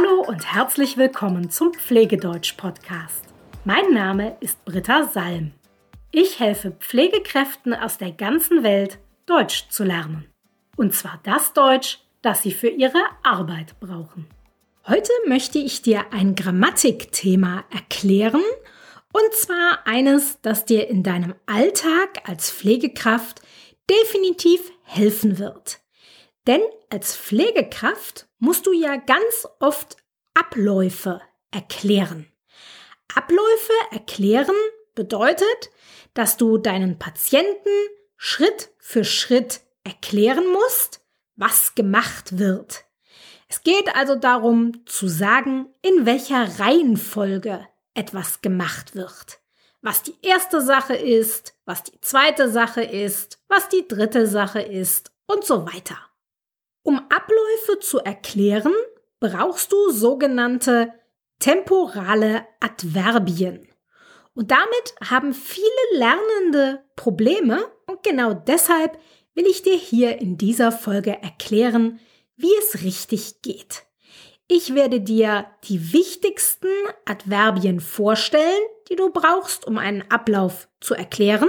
Hallo und herzlich willkommen zum Pflegedeutsch-Podcast. Mein Name ist Britta Salm. Ich helfe Pflegekräften aus der ganzen Welt, Deutsch zu lernen. Und zwar das Deutsch, das sie für ihre Arbeit brauchen. Heute möchte ich dir ein Grammatikthema erklären, und zwar eines, das dir in deinem Alltag als Pflegekraft definitiv helfen wird. Denn als Pflegekraft musst du ja ganz oft Abläufe erklären. Abläufe erklären bedeutet, dass du deinen Patienten Schritt für Schritt erklären musst, was gemacht wird. Es geht also darum zu sagen, in welcher Reihenfolge etwas gemacht wird. Was die erste Sache ist, was die zweite Sache ist, was die dritte Sache ist und so weiter. Um Abläufe zu erklären, brauchst du sogenannte temporale Adverbien. Und damit haben viele Lernende Probleme und genau deshalb will ich dir hier in dieser Folge erklären, wie es richtig geht. Ich werde dir die wichtigsten Adverbien vorstellen, die du brauchst, um einen Ablauf zu erklären.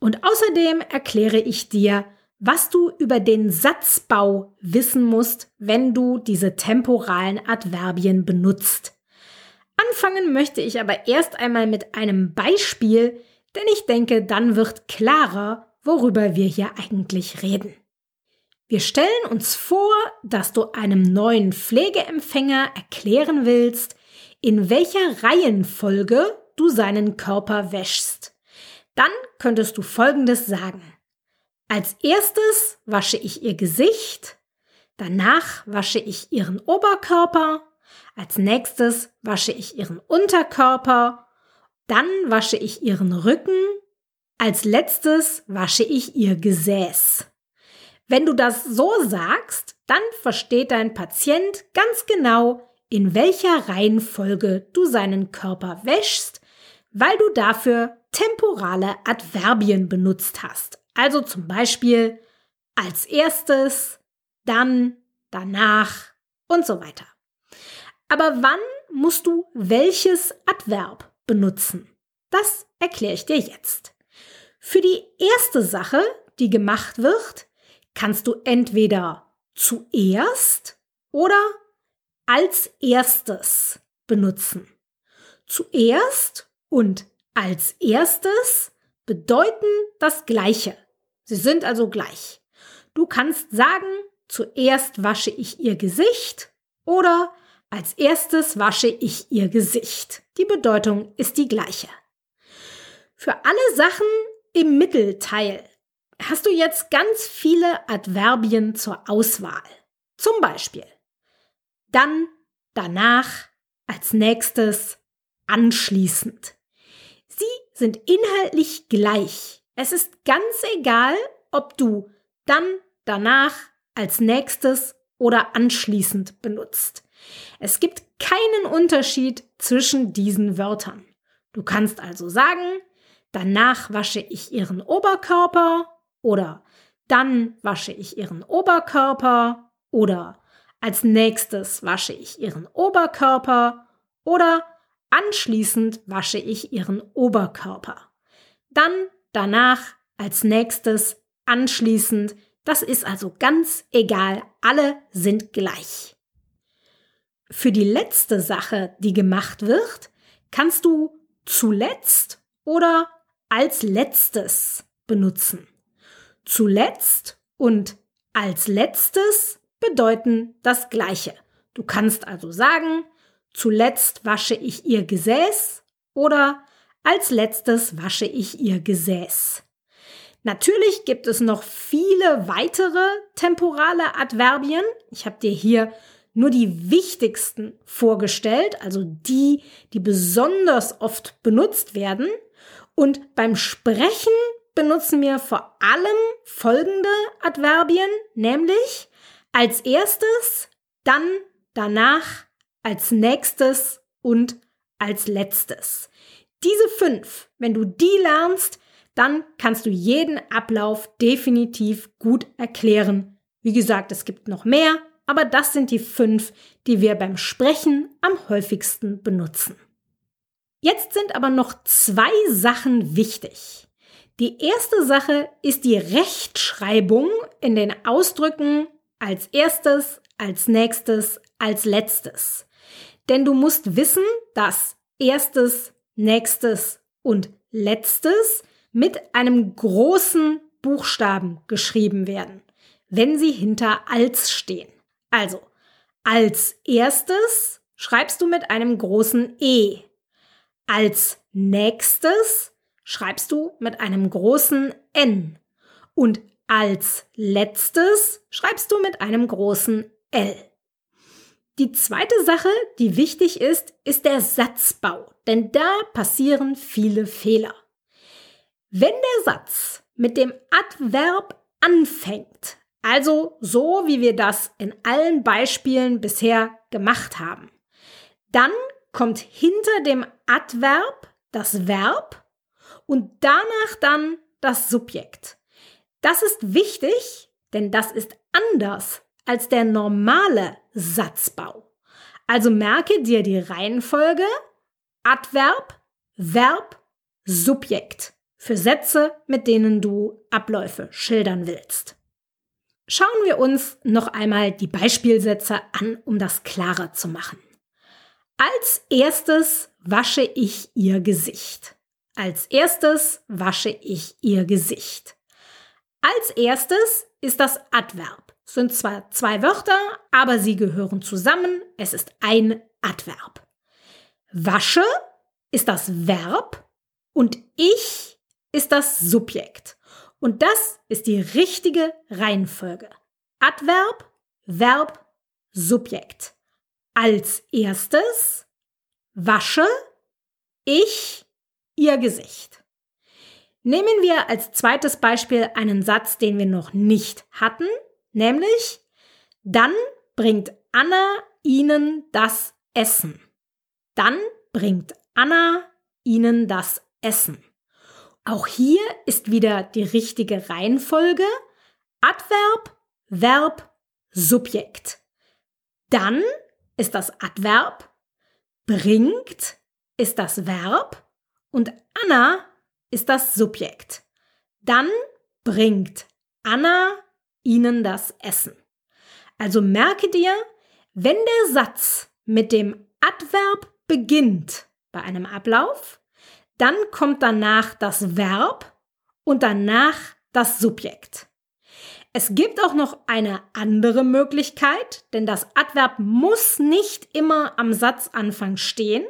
Und außerdem erkläre ich dir, was du über den Satzbau wissen musst, wenn du diese temporalen Adverbien benutzt. Anfangen möchte ich aber erst einmal mit einem Beispiel, denn ich denke, dann wird klarer, worüber wir hier eigentlich reden. Wir stellen uns vor, dass du einem neuen Pflegeempfänger erklären willst, in welcher Reihenfolge du seinen Körper wäschst. Dann könntest du Folgendes sagen. Als erstes wasche ich ihr Gesicht, danach wasche ich ihren Oberkörper, als nächstes wasche ich ihren Unterkörper, dann wasche ich ihren Rücken, als letztes wasche ich ihr Gesäß. Wenn du das so sagst, dann versteht dein Patient ganz genau, in welcher Reihenfolge du seinen Körper wäschst, weil du dafür temporale Adverbien benutzt hast. Also zum Beispiel als erstes, dann, danach und so weiter. Aber wann musst du welches Adverb benutzen? Das erkläre ich dir jetzt. Für die erste Sache, die gemacht wird, kannst du entweder zuerst oder als erstes benutzen. Zuerst und als erstes bedeuten das Gleiche. Sie sind also gleich. Du kannst sagen, zuerst wasche ich ihr Gesicht oder als erstes wasche ich ihr Gesicht. Die Bedeutung ist die gleiche. Für alle Sachen im Mittelteil hast du jetzt ganz viele Adverbien zur Auswahl. Zum Beispiel dann, danach, als nächstes, anschließend. Sie sind inhaltlich gleich. Es ist ganz egal, ob du dann, danach, als nächstes oder anschließend benutzt. Es gibt keinen Unterschied zwischen diesen Wörtern. Du kannst also sagen, danach wasche ich ihren Oberkörper oder dann wasche ich ihren Oberkörper oder als nächstes wasche ich ihren Oberkörper oder anschließend wasche ich ihren Oberkörper. Dann danach, als nächstes, anschließend. Das ist also ganz egal, alle sind gleich. Für die letzte Sache, die gemacht wird, kannst du zuletzt oder als letztes benutzen. Zuletzt und als letztes bedeuten das gleiche. Du kannst also sagen, zuletzt wasche ich ihr Gesäß oder als letztes wasche ich ihr Gesäß. Natürlich gibt es noch viele weitere temporale Adverbien. Ich habe dir hier nur die wichtigsten vorgestellt, also die, die besonders oft benutzt werden. Und beim Sprechen benutzen wir vor allem folgende Adverbien, nämlich als erstes, dann, danach, als nächstes und als letztes. Diese fünf, wenn du die lernst, dann kannst du jeden Ablauf definitiv gut erklären. Wie gesagt, es gibt noch mehr, aber das sind die fünf, die wir beim Sprechen am häufigsten benutzen. Jetzt sind aber noch zwei Sachen wichtig. Die erste Sache ist die Rechtschreibung in den Ausdrücken als erstes, als nächstes, als letztes. Denn du musst wissen, dass erstes, nächstes und letztes mit einem großen Buchstaben geschrieben werden, wenn sie hinter als stehen. Also, als erstes schreibst du mit einem großen E. Als nächstes schreibst du mit einem großen N und als letztes schreibst du mit einem großen L. Die zweite Sache, die wichtig ist, ist der Satzbau, denn da passieren viele Fehler. Wenn der Satz mit dem Adverb anfängt, also so wie wir das in allen Beispielen bisher gemacht haben, dann kommt hinter dem Adverb das Verb und danach dann das Subjekt. Das ist wichtig, denn das ist anders als der normale Satzbau. Also merke dir die Reihenfolge Adverb, Verb, Subjekt für Sätze, mit denen du Abläufe schildern willst. Schauen wir uns noch einmal die Beispielsätze an, um das klarer zu machen. Als erstes wasche ich ihr Gesicht. Als erstes wasche ich ihr Gesicht. Als erstes ist das Adverb. Es sind zwar zwei Wörter, aber sie gehören zusammen. Es ist ein Adverb. Wasche ist das Verb und ich ist das Subjekt. Und das ist die richtige Reihenfolge. Adverb, Verb, Subjekt. Als erstes wasche ich ihr Gesicht. Nehmen wir als zweites Beispiel einen Satz, den wir noch nicht hatten, nämlich dann bringt Anna Ihnen das Essen. Dann bringt Anna Ihnen das Essen. Auch hier ist wieder die richtige Reihenfolge Adverb, Verb, Subjekt. Dann ist das Adverb, bringt ist das Verb und Anna ist das Subjekt. Dann bringt Anna ihnen das Essen. Also merke dir, wenn der Satz mit dem Adverb beginnt bei einem Ablauf, dann kommt danach das Verb und danach das Subjekt. Es gibt auch noch eine andere Möglichkeit, denn das Adverb muss nicht immer am Satzanfang stehen.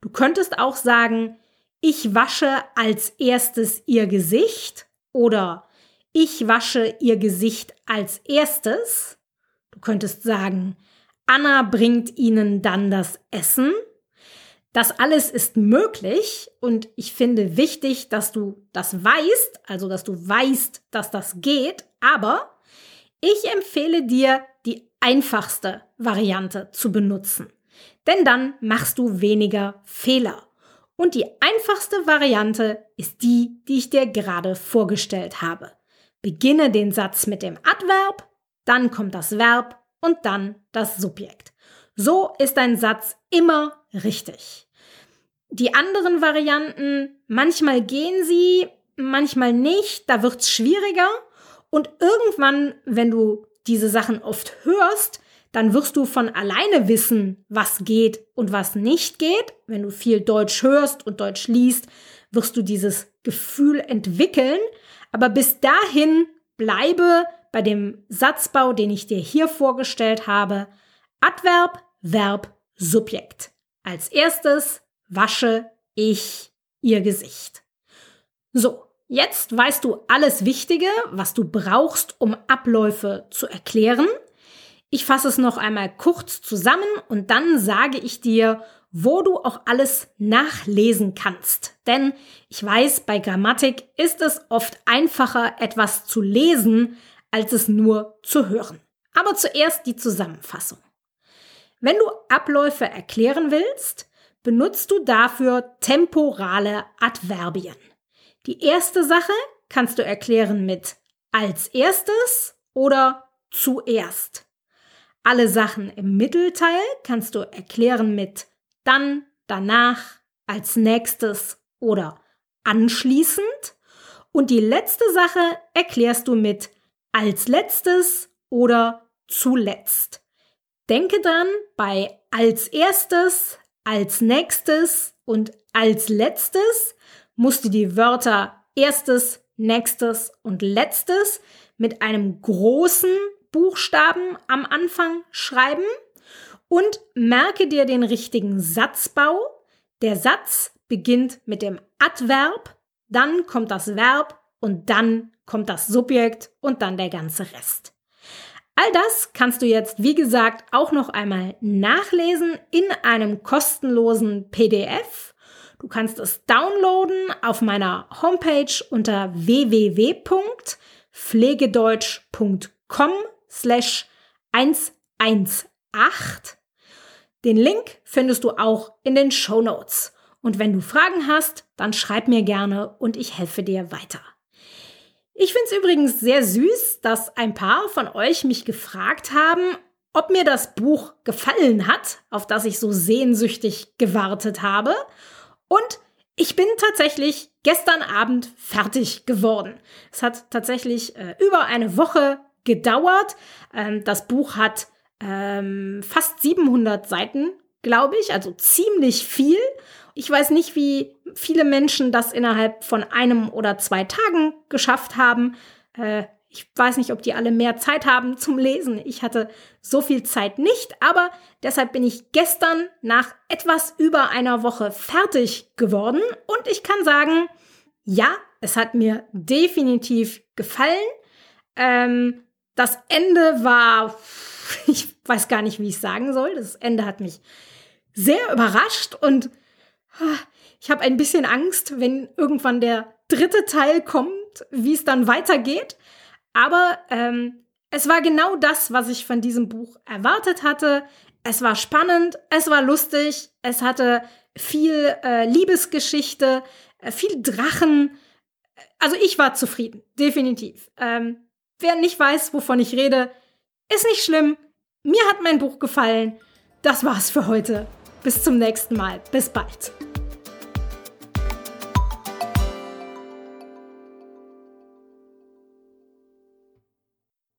Du könntest auch sagen, ich wasche als erstes ihr Gesicht oder ich wasche ihr Gesicht als erstes. Du könntest sagen, Anna bringt ihnen dann das Essen. Das alles ist möglich und ich finde wichtig, dass du das weißt, also dass du weißt, dass das geht, aber ich empfehle dir, die einfachste Variante zu benutzen. Denn dann machst du weniger Fehler. Und die einfachste Variante ist die, die ich dir gerade vorgestellt habe. Beginne den Satz mit dem Adverb, dann kommt das Verb und dann das Subjekt. So ist dein Satz immer richtig. Die anderen Varianten, manchmal gehen sie, manchmal nicht, da wird's schwieriger und irgendwann, wenn du diese Sachen oft hörst, dann wirst du von alleine wissen, was geht und was nicht geht. Wenn du viel Deutsch hörst und Deutsch liest, wirst du dieses Gefühl entwickeln. Aber bis dahin bleibe bei dem Satzbau, den ich dir hier vorgestellt habe. Adverb, Verb, Subjekt. Als erstes wasche ich ihr Gesicht. So, jetzt weißt du alles Wichtige, was du brauchst, um Abläufe zu erklären. Ich fasse es noch einmal kurz zusammen und dann sage ich dir, wo du auch alles nachlesen kannst. Denn ich weiß, bei Grammatik ist es oft einfacher, etwas zu lesen, als es nur zu hören. Aber zuerst die Zusammenfassung. Wenn du Abläufe erklären willst, benutzt du dafür temporale Adverbien. Die erste Sache kannst du erklären mit als erstes oder zuerst. Alle Sachen im Mittelteil kannst du erklären mit dann, danach, als nächstes oder anschließend. Und die letzte Sache erklärst du mit als letztes oder zuletzt. Denke dann bei als erstes, als nächstes und als letztes musst du die Wörter erstes, nächstes und letztes mit einem großen Buchstaben am Anfang schreiben und merke dir den richtigen Satzbau. Der Satz beginnt mit dem Adverb, dann kommt das Verb und dann kommt das Subjekt und dann der ganze Rest. All das kannst du jetzt, wie gesagt, auch noch einmal nachlesen in einem kostenlosen PDF. Du kannst es downloaden auf meiner Homepage unter www.pflegedeutsch.com slash 118. Den Link findest du auch in den Show Notes. Und wenn du Fragen hast, dann schreib mir gerne und ich helfe dir weiter. Ich finde es übrigens sehr süß, dass ein paar von euch mich gefragt haben, ob mir das Buch gefallen hat, auf das ich so sehnsüchtig gewartet habe. Und ich bin tatsächlich gestern Abend fertig geworden. Es hat tatsächlich äh, über eine Woche gedauert. Ähm, das Buch hat ähm, fast 700 Seiten, glaube ich, also ziemlich viel. Ich weiß nicht, wie viele Menschen das innerhalb von einem oder zwei Tagen geschafft haben. Äh, ich weiß nicht, ob die alle mehr Zeit haben zum Lesen. Ich hatte so viel Zeit nicht, aber deshalb bin ich gestern nach etwas über einer Woche fertig geworden und ich kann sagen, ja, es hat mir definitiv gefallen. Ähm, das Ende war, ich weiß gar nicht, wie ich sagen soll. Das Ende hat mich sehr überrascht und ich habe ein bisschen Angst, wenn irgendwann der dritte Teil kommt, wie es dann weitergeht. Aber ähm, es war genau das, was ich von diesem Buch erwartet hatte. Es war spannend, es war lustig, es hatte viel äh, Liebesgeschichte, äh, viel Drachen. Also ich war zufrieden, definitiv. Ähm, wer nicht weiß, wovon ich rede, ist nicht schlimm. Mir hat mein Buch gefallen. Das war's für heute. Bis zum nächsten Mal. Bis bald.